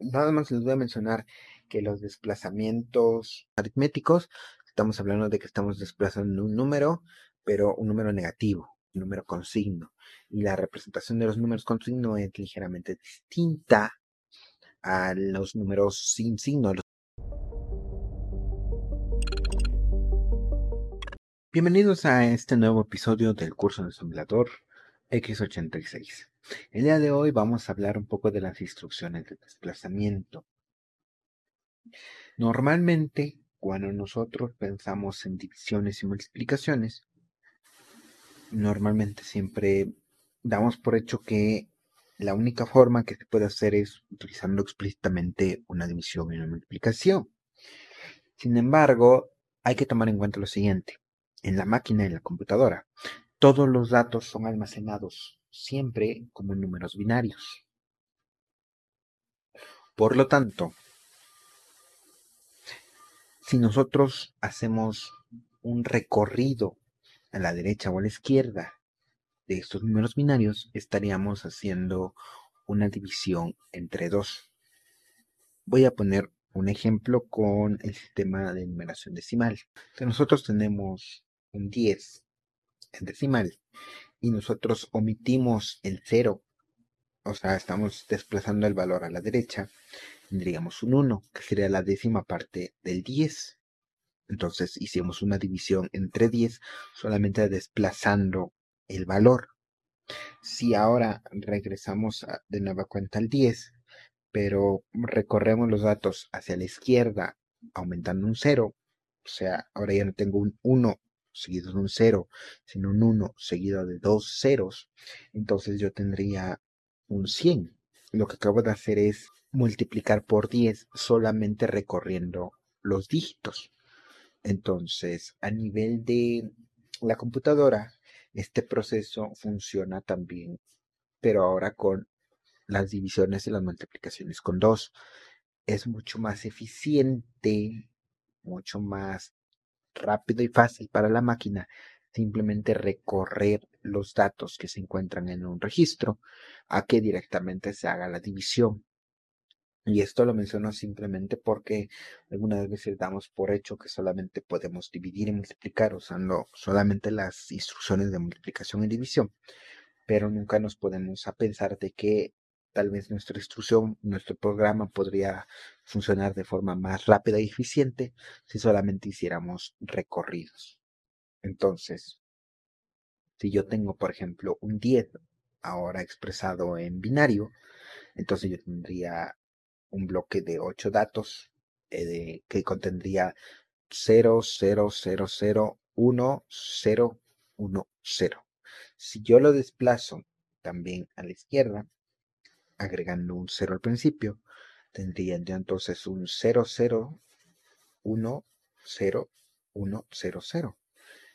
Nada más les voy a mencionar que los desplazamientos aritméticos, estamos hablando de que estamos desplazando un número, pero un número negativo, un número con signo. Y la representación de los números con signo es ligeramente distinta a los números sin signo. Bienvenidos a este nuevo episodio del curso de ensamblador X86. El día de hoy vamos a hablar un poco de las instrucciones de desplazamiento. Normalmente, cuando nosotros pensamos en divisiones y multiplicaciones, normalmente siempre damos por hecho que la única forma que se puede hacer es utilizando explícitamente una división y una multiplicación. Sin embargo, hay que tomar en cuenta lo siguiente en la máquina, en la computadora, todos los datos son almacenados siempre como números binarios. Por lo tanto, si nosotros hacemos un recorrido a la derecha o a la izquierda de estos números binarios, estaríamos haciendo una división entre dos. Voy a poner un ejemplo con el sistema de numeración decimal. Si nosotros tenemos un 10 en decimal y nosotros omitimos el 0, o sea, estamos desplazando el valor a la derecha, tendríamos un 1, que sería la décima parte del 10. Entonces hicimos una división entre 10 solamente desplazando el valor. Si ahora regresamos de nueva cuenta al 10, pero recorremos los datos hacia la izquierda aumentando un 0, o sea, ahora ya no tengo un 1 seguido de un 0, sino un 1 seguido de dos ceros, entonces yo tendría un 100. Lo que acabo de hacer es multiplicar por 10 solamente recorriendo los dígitos. Entonces, a nivel de la computadora, este proceso funciona también, pero ahora con las divisiones y las multiplicaciones con 2. Es mucho más eficiente, mucho más rápido y fácil para la máquina simplemente recorrer los datos que se encuentran en un registro a que directamente se haga la división. Y esto lo menciono simplemente porque algunas veces damos por hecho que solamente podemos dividir y multiplicar usando solamente las instrucciones de multiplicación y división, pero nunca nos podemos a pensar de que tal vez nuestra instrucción, nuestro programa podría funcionar de forma más rápida y eficiente si solamente hiciéramos recorridos. Entonces, si yo tengo, por ejemplo, un 10 ahora expresado en binario, entonces yo tendría un bloque de 8 datos eh, que contendría 0, 0, 0, 0, 1, 0, 1, 0. Si yo lo desplazo también a la izquierda, agregando un 0 al principio, tendrían entonces un 0, 0, 1, 0, 1, 0, 0.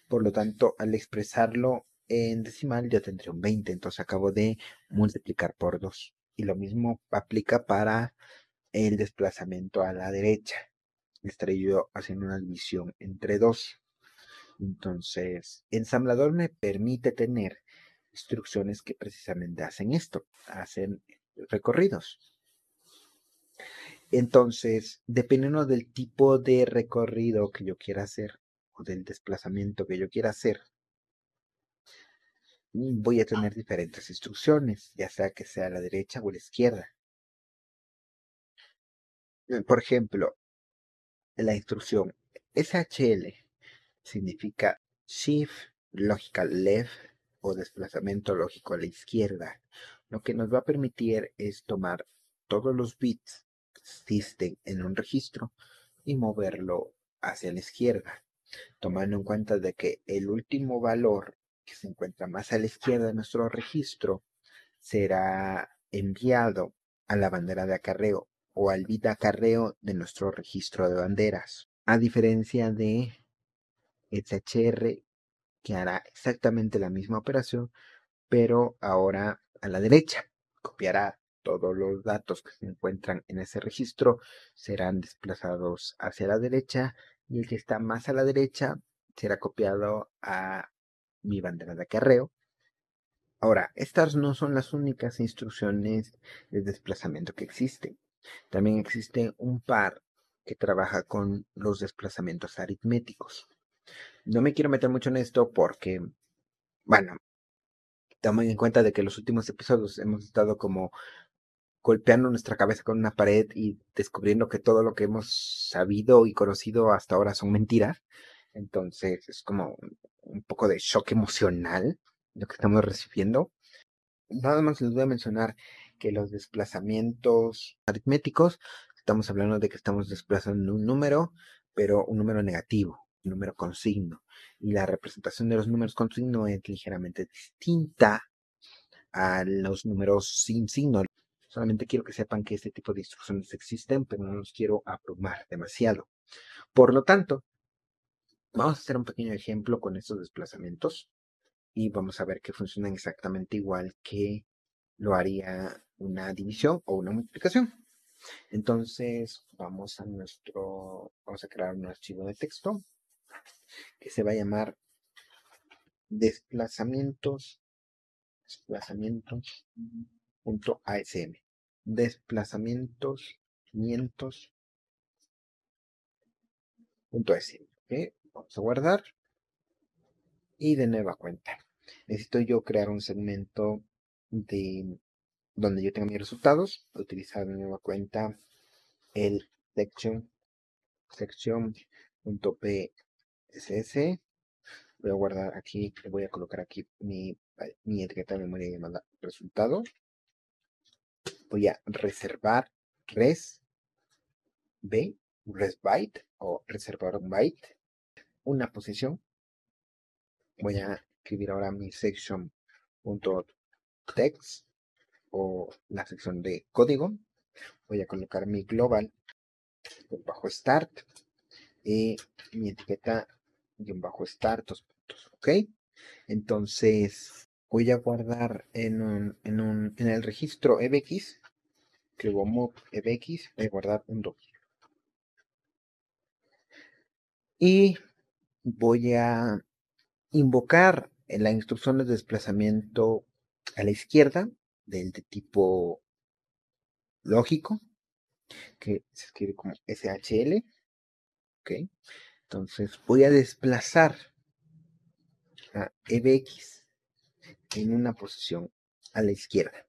Por lo tanto, al expresarlo en decimal ya tendría un 20, entonces acabo de multiplicar por 2. Y lo mismo aplica para el desplazamiento a la derecha. Estaré yo haciendo una división entre 2. Entonces, ensamblador me permite tener instrucciones que precisamente hacen esto, hacen recorridos. Entonces, dependiendo del tipo de recorrido que yo quiera hacer o del desplazamiento que yo quiera hacer, voy a tener diferentes instrucciones, ya sea que sea a la derecha o a la izquierda. Por ejemplo, la instrucción SHL significa Shift Logical Left o desplazamiento lógico a la izquierda. Lo que nos va a permitir es tomar todos los bits que existen en un registro y moverlo hacia la izquierda, tomando en cuenta de que el último valor que se encuentra más a la izquierda de nuestro registro será enviado a la bandera de acarreo o al bit de acarreo de nuestro registro de banderas, a diferencia de SHR que hará exactamente la misma operación, pero ahora a la derecha. Copiará todos los datos que se encuentran en ese registro, serán desplazados hacia la derecha y el que está más a la derecha será copiado a mi bandera de acarreo. Ahora, estas no son las únicas instrucciones de desplazamiento que existen. También existe un par que trabaja con los desplazamientos aritméticos. No me quiero meter mucho en esto porque, bueno, tomen en cuenta de que los últimos episodios hemos estado como golpeando nuestra cabeza con una pared y descubriendo que todo lo que hemos sabido y conocido hasta ahora son mentiras. Entonces es como un poco de shock emocional lo que estamos recibiendo. Nada más les voy a mencionar que los desplazamientos aritméticos, estamos hablando de que estamos desplazando un número, pero un número negativo, número con signo. Y la representación de los números con signo es ligeramente distinta a los números sin signo. Solamente quiero que sepan que este tipo de instrucciones existen, pero no los quiero abrumar demasiado. Por lo tanto, vamos a hacer un pequeño ejemplo con estos desplazamientos y vamos a ver que funcionan exactamente igual que lo haría una división o una multiplicación. Entonces, vamos a nuestro, vamos a crear un archivo de texto que se va a llamar desplazamientos, desplazamientos.asm desplazamientos 500 punto S. Vamos a guardar. Y de nueva cuenta. Necesito yo crear un segmento de donde yo tenga mis resultados. Utilizar de nueva cuenta el section section.pss. Voy a guardar aquí, voy a colocar aquí mi, mi etiqueta de memoria llamada resultado voy a reservar res b, res byte o reservar un byte, una posición. Voy a escribir ahora mi section.text o la sección de código. Voy a colocar mi global bajo start y mi etiqueta bajo start dos puntos. Ok, entonces voy a guardar en, un, en, un, en el registro ebx, escribo move ebx, voy a guardar un 2. Y voy a invocar la instrucción de desplazamiento a la izquierda del de tipo lógico, que se escribe como SHL. Ok, entonces voy a desplazar a ebx en una posición a la izquierda.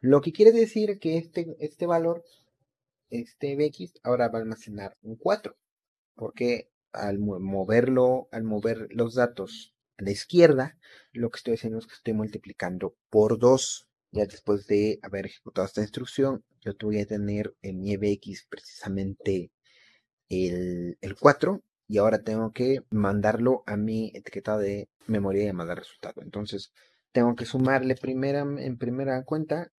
Lo que quiere decir que este, este valor, este bx, ahora va a almacenar un 4, porque al moverlo, al mover los datos a la izquierda, lo que estoy haciendo es que estoy multiplicando por 2. Ya después de haber ejecutado esta instrucción, yo voy a tener en mi bx precisamente el, el 4 y ahora tengo que mandarlo a mi etiqueta de memoria llamada resultado. Entonces, tengo que sumarle en primera cuenta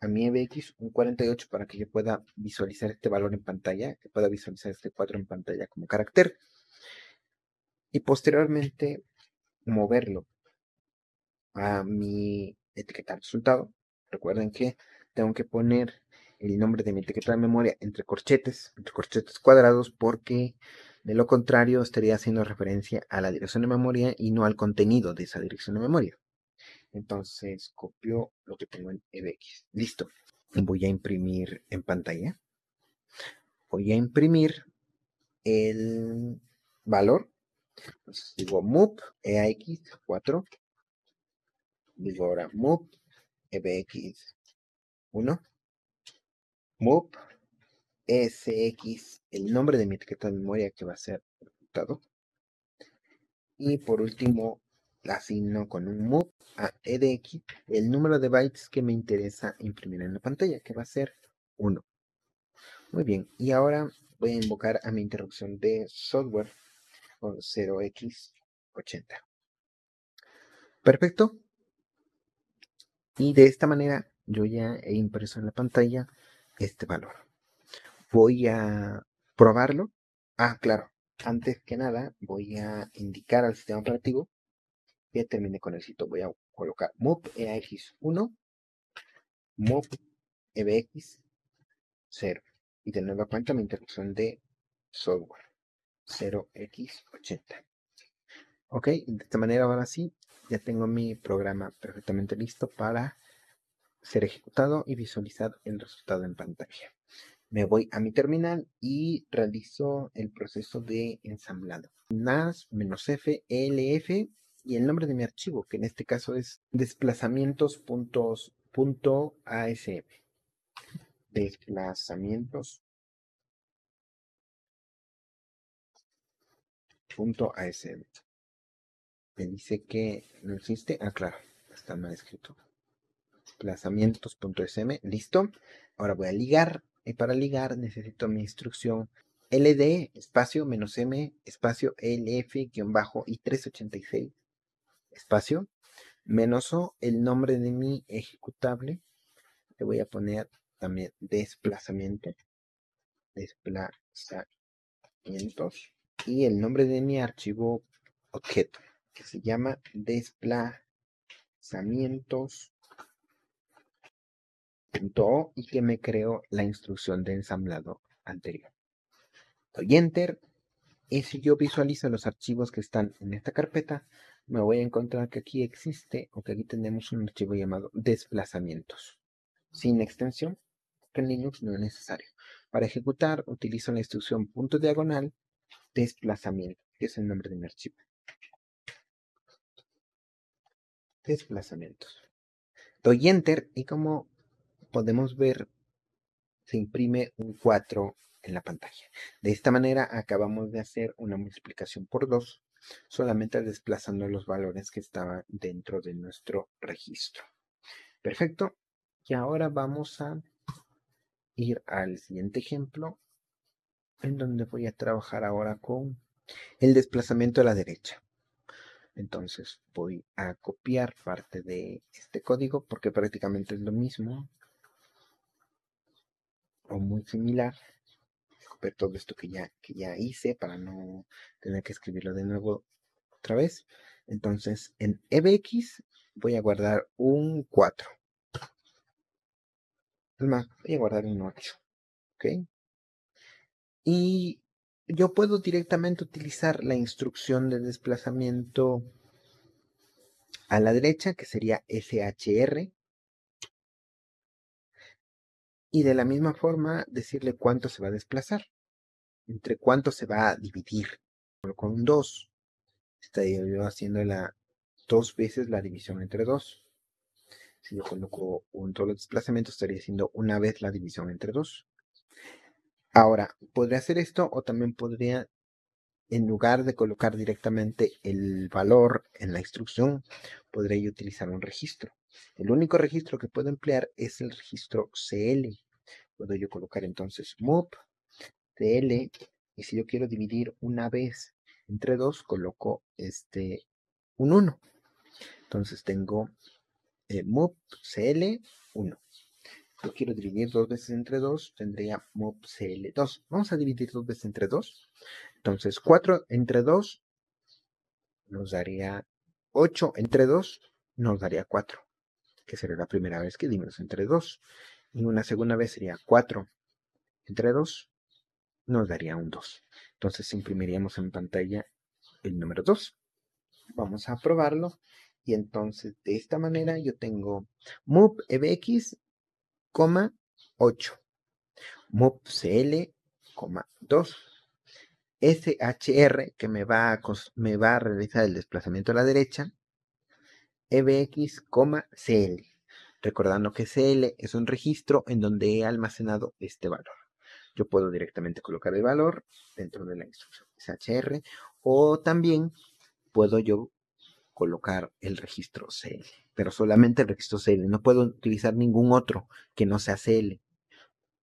a mi EBX un 48 para que yo pueda visualizar este valor en pantalla, que pueda visualizar este 4 en pantalla como carácter. Y posteriormente moverlo a mi etiqueta resultado. Recuerden que tengo que poner el nombre de mi etiqueta de memoria entre corchetes, entre corchetes cuadrados, porque de lo contrario, estaría haciendo referencia a la dirección de memoria y no al contenido de esa dirección de memoria. Entonces, copio lo que tengo en EBX. Listo. Voy a imprimir en pantalla. Voy a imprimir el valor. Entonces, digo move EAX 4. Digo ahora move EBX 1. Move SX, el nombre de mi etiqueta de memoria que va a ser resultado. Y por último, asigno con un move a edx el número de bytes que me interesa imprimir en la pantalla, que va a ser 1. Muy bien, y ahora voy a invocar a mi interrupción de software con 0x80. Perfecto. Y de esta manera yo ya he impreso en la pantalla este valor voy a probarlo. Ah, claro. Antes que nada, voy a indicar al sistema operativo que termine con el sitio. Voy a colocar move eax1, move ebx 0. Y de nueva cuenta mi interrupción de software 0x80. Ok, de esta manera ahora sí, ya tengo mi programa perfectamente listo para ser ejecutado y visualizar el resultado en pantalla. Me voy a mi terminal y realizo el proceso de ensamblado. NAS-F, ELF y el nombre de mi archivo, que en este caso es desplazamientos.asm. Desplazamientos .asm. Me dice que no existe. Ah, claro, está mal escrito. Desplazamientos.sm. Listo. Ahora voy a ligar. Y para ligar necesito mi instrucción ld espacio menos m espacio elf guion bajo y 386 espacio menos o el nombre de mi ejecutable. Le voy a poner también desplazamiento. Desplazamientos y el nombre de mi archivo objeto que se llama y que me creó la instrucción de ensamblado anterior. Doy enter y si yo visualizo los archivos que están en esta carpeta, me voy a encontrar que aquí existe o que aquí tenemos un archivo llamado desplazamientos sin extensión, que en Linux no es necesario. Para ejecutar utilizo la instrucción punto diagonal desplazamiento, que es el nombre de mi archivo. Desplazamientos. Doy enter y como podemos ver, se imprime un 4 en la pantalla. De esta manera acabamos de hacer una multiplicación por 2, solamente desplazando los valores que estaban dentro de nuestro registro. Perfecto. Y ahora vamos a ir al siguiente ejemplo en donde voy a trabajar ahora con el desplazamiento a la derecha. Entonces voy a copiar parte de este código porque prácticamente es lo mismo o muy similar. Copiar todo esto que ya, que ya hice para no tener que escribirlo de nuevo otra vez. Entonces en EBX voy a guardar un 4. Es más, voy a guardar un 8. ¿Ok? Y yo puedo directamente utilizar la instrucción de desplazamiento a la derecha, que sería SHR. Y de la misma forma decirle cuánto se va a desplazar, entre cuánto se va a dividir. Con un 2, estaría yo haciendo la, dos veces la división entre 2. Si yo coloco un solo desplazamiento, estaría haciendo una vez la división entre 2. Ahora, podría hacer esto o también podría, en lugar de colocar directamente el valor en la instrucción, podría utilizar un registro. El único registro que puedo emplear es el registro CL. Puedo yo colocar entonces move CL y si yo quiero dividir una vez entre dos, coloco este un 1. Entonces tengo eh, CL 1 yo quiero dividir dos veces entre 2, tendría mob CL2. Vamos a dividir dos veces entre 2. Entonces, 4 entre 2 nos daría 8 entre 2 nos daría 4, que sería la primera vez que dimos entre 2. Y una segunda vez sería 4 entre 2 nos daría un 2. Entonces imprimiríamos en pantalla el número 2. Vamos a probarlo. Y entonces de esta manera yo tengo move ebx 8. MUPCL, 2. SHR, que me va, a, me va a realizar el desplazamiento a la derecha. EBX, CL. Recordando que CL es un registro en donde he almacenado este valor. Yo puedo directamente colocar el valor dentro de la instrucción SHR o también puedo yo colocar el registro CL, pero solamente el registro CL. No puedo utilizar ningún otro que no sea CL.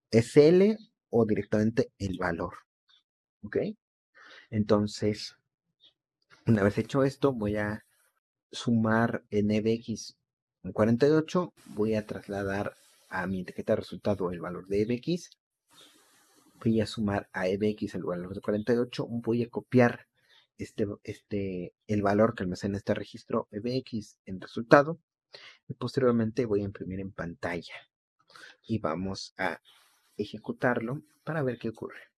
Es CL o directamente el valor. ¿Ok? Entonces, una vez hecho esto, voy a sumar en EBX 48. Voy a trasladar a mi etiqueta de resultado el valor de EBX. Voy a sumar a EBX el valor de 48. Voy a copiar este, este, el valor que almacena este registro EBX en resultado y posteriormente voy a imprimir en pantalla y vamos a ejecutarlo para ver qué ocurre.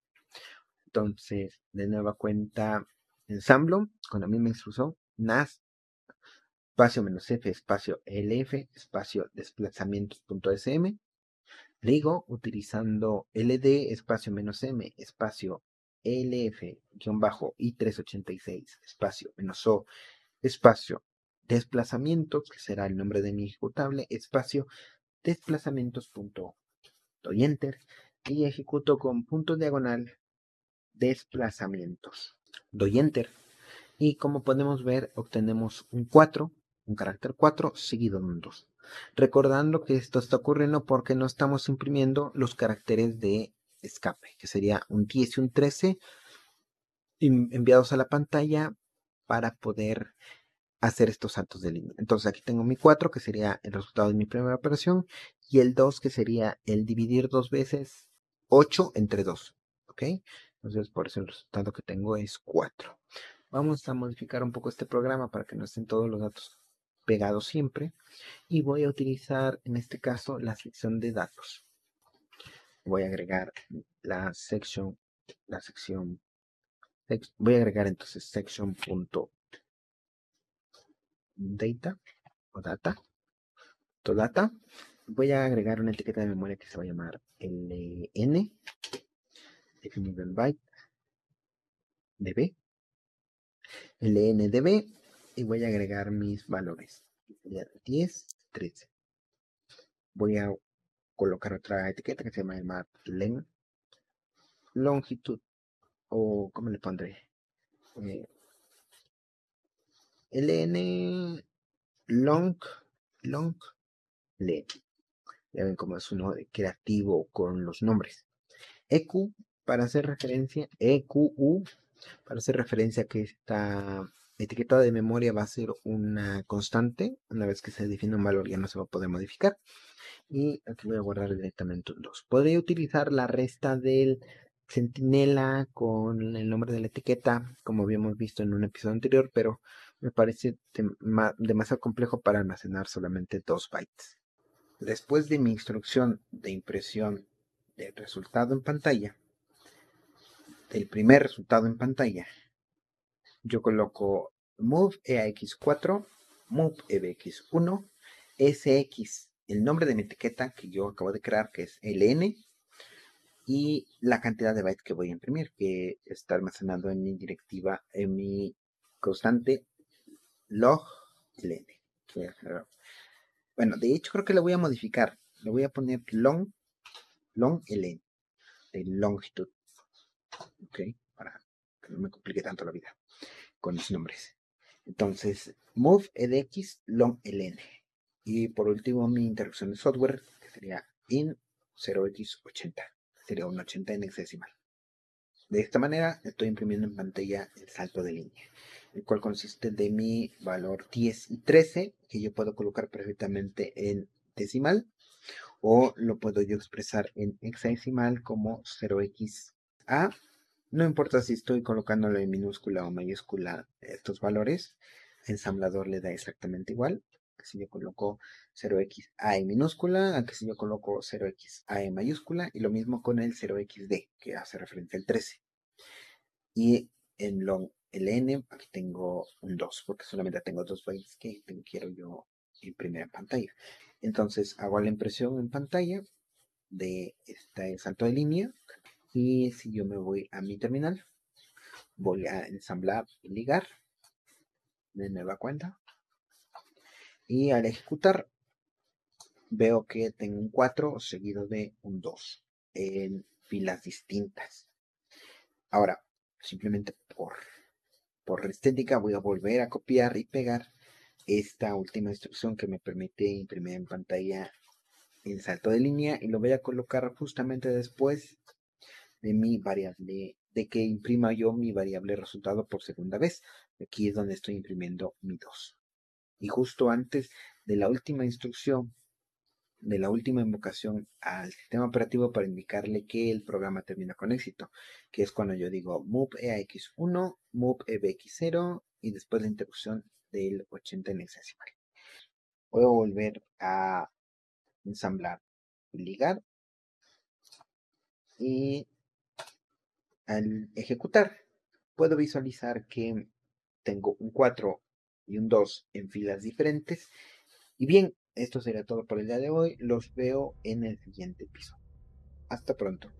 Entonces, de nueva cuenta, ensamblo con la misma instrucción, NAS espacio menos f, espacio lf, espacio desplazamientos.sm. Digo, utilizando ld, espacio menos m, espacio lf, guion bajo, i386, espacio menos o, espacio desplazamientos, que será el nombre de mi ejecutable, espacio desplazamientos. Doy enter y ejecuto con punto diagonal desplazamientos. Doy enter y como podemos ver obtenemos un 4, un carácter 4 seguido de un 2. Recordando que esto está ocurriendo porque no estamos imprimiendo los caracteres de escape, que sería un 10 y un 13 enviados a la pantalla para poder hacer estos saltos de línea. Entonces aquí tengo mi 4, que sería el resultado de mi primera operación, y el 2, que sería el dividir dos veces 8 entre 2. ¿Ok? Entonces por eso el resultado que tengo es 4. Vamos a modificar un poco este programa para que no estén todos los datos pegados siempre. Y voy a utilizar en este caso la sección de datos. Voy a agregar la sección, la sección, voy a agregar entonces section.data o data, data. Voy a agregar una etiqueta de memoria que se va a llamar ln, en byte, db, lndb, y voy a agregar mis valores. 10, 13. Voy a colocar otra etiqueta que se llama len longitud o ¿cómo le pondré? Eh, ln long long len. Ya ven cómo es uno creativo con los nombres. EQ para hacer referencia, EQU para hacer referencia que esta etiqueta de memoria va a ser una constante. Una vez que se define un valor ya no se va a poder modificar. Y aquí voy a guardar directamente un 2. Podría utilizar la resta del centinela con el nombre de la etiqueta, como habíamos visto en un episodio anterior, pero me parece demasiado complejo para almacenar solamente 2 bytes. Después de mi instrucción de impresión del resultado en pantalla, del primer resultado en pantalla, yo coloco move eax4, move ebx1, sx, el nombre de mi etiqueta que yo acabo de crear, que es ln, y la cantidad de bytes que voy a imprimir, que está almacenado en mi directiva, en mi constante log ln. Bueno, de hecho creo que lo voy a modificar. Le voy a poner long, long ln, de longitud. Ok, para que no me complique tanto la vida con los nombres. Entonces, move edx long ln. Y por último, mi interrupción de software, que sería in 0x80. Sería un 80 en hexadecimal. De esta manera estoy imprimiendo en pantalla el salto de línea, el cual consiste de mi valor 10 y 13, que yo puedo colocar perfectamente en decimal, o lo puedo yo expresar en hexadecimal como 0xa no importa si estoy colocándolo en minúscula o mayúscula estos valores, ensamblador le da exactamente igual. Que si yo coloco 0xa en minúscula, a que si yo coloco 0xa en mayúscula, y lo mismo con el 0xd, que hace referencia al 13. Y en long ln, aquí tengo un 2, porque solamente tengo dos bytes que quiero yo imprimir en pantalla. Entonces hago la impresión en pantalla de este salto de línea, y si yo me voy a mi terminal, voy a ensamblar y ligar de nueva cuenta. Y al ejecutar, veo que tengo un 4 seguido de un 2 en filas distintas. Ahora, simplemente por, por estética voy a volver a copiar y pegar esta última instrucción que me permite imprimir en pantalla en salto de línea y lo voy a colocar justamente después de mi variable, de que imprima yo mi variable resultado por segunda vez. Aquí es donde estoy imprimiendo mi 2. Y justo antes de la última instrucción, de la última invocación al sistema operativo para indicarle que el programa termina con éxito, que es cuando yo digo move eax1, move ebx0 y después la interrupción del 80 en hexadecimal. Voy a volver a ensamblar y ligar y al ejecutar, puedo visualizar que tengo un 4 y un 2 en filas diferentes. Y bien, esto sería todo por el día de hoy. Los veo en el siguiente episodio. Hasta pronto.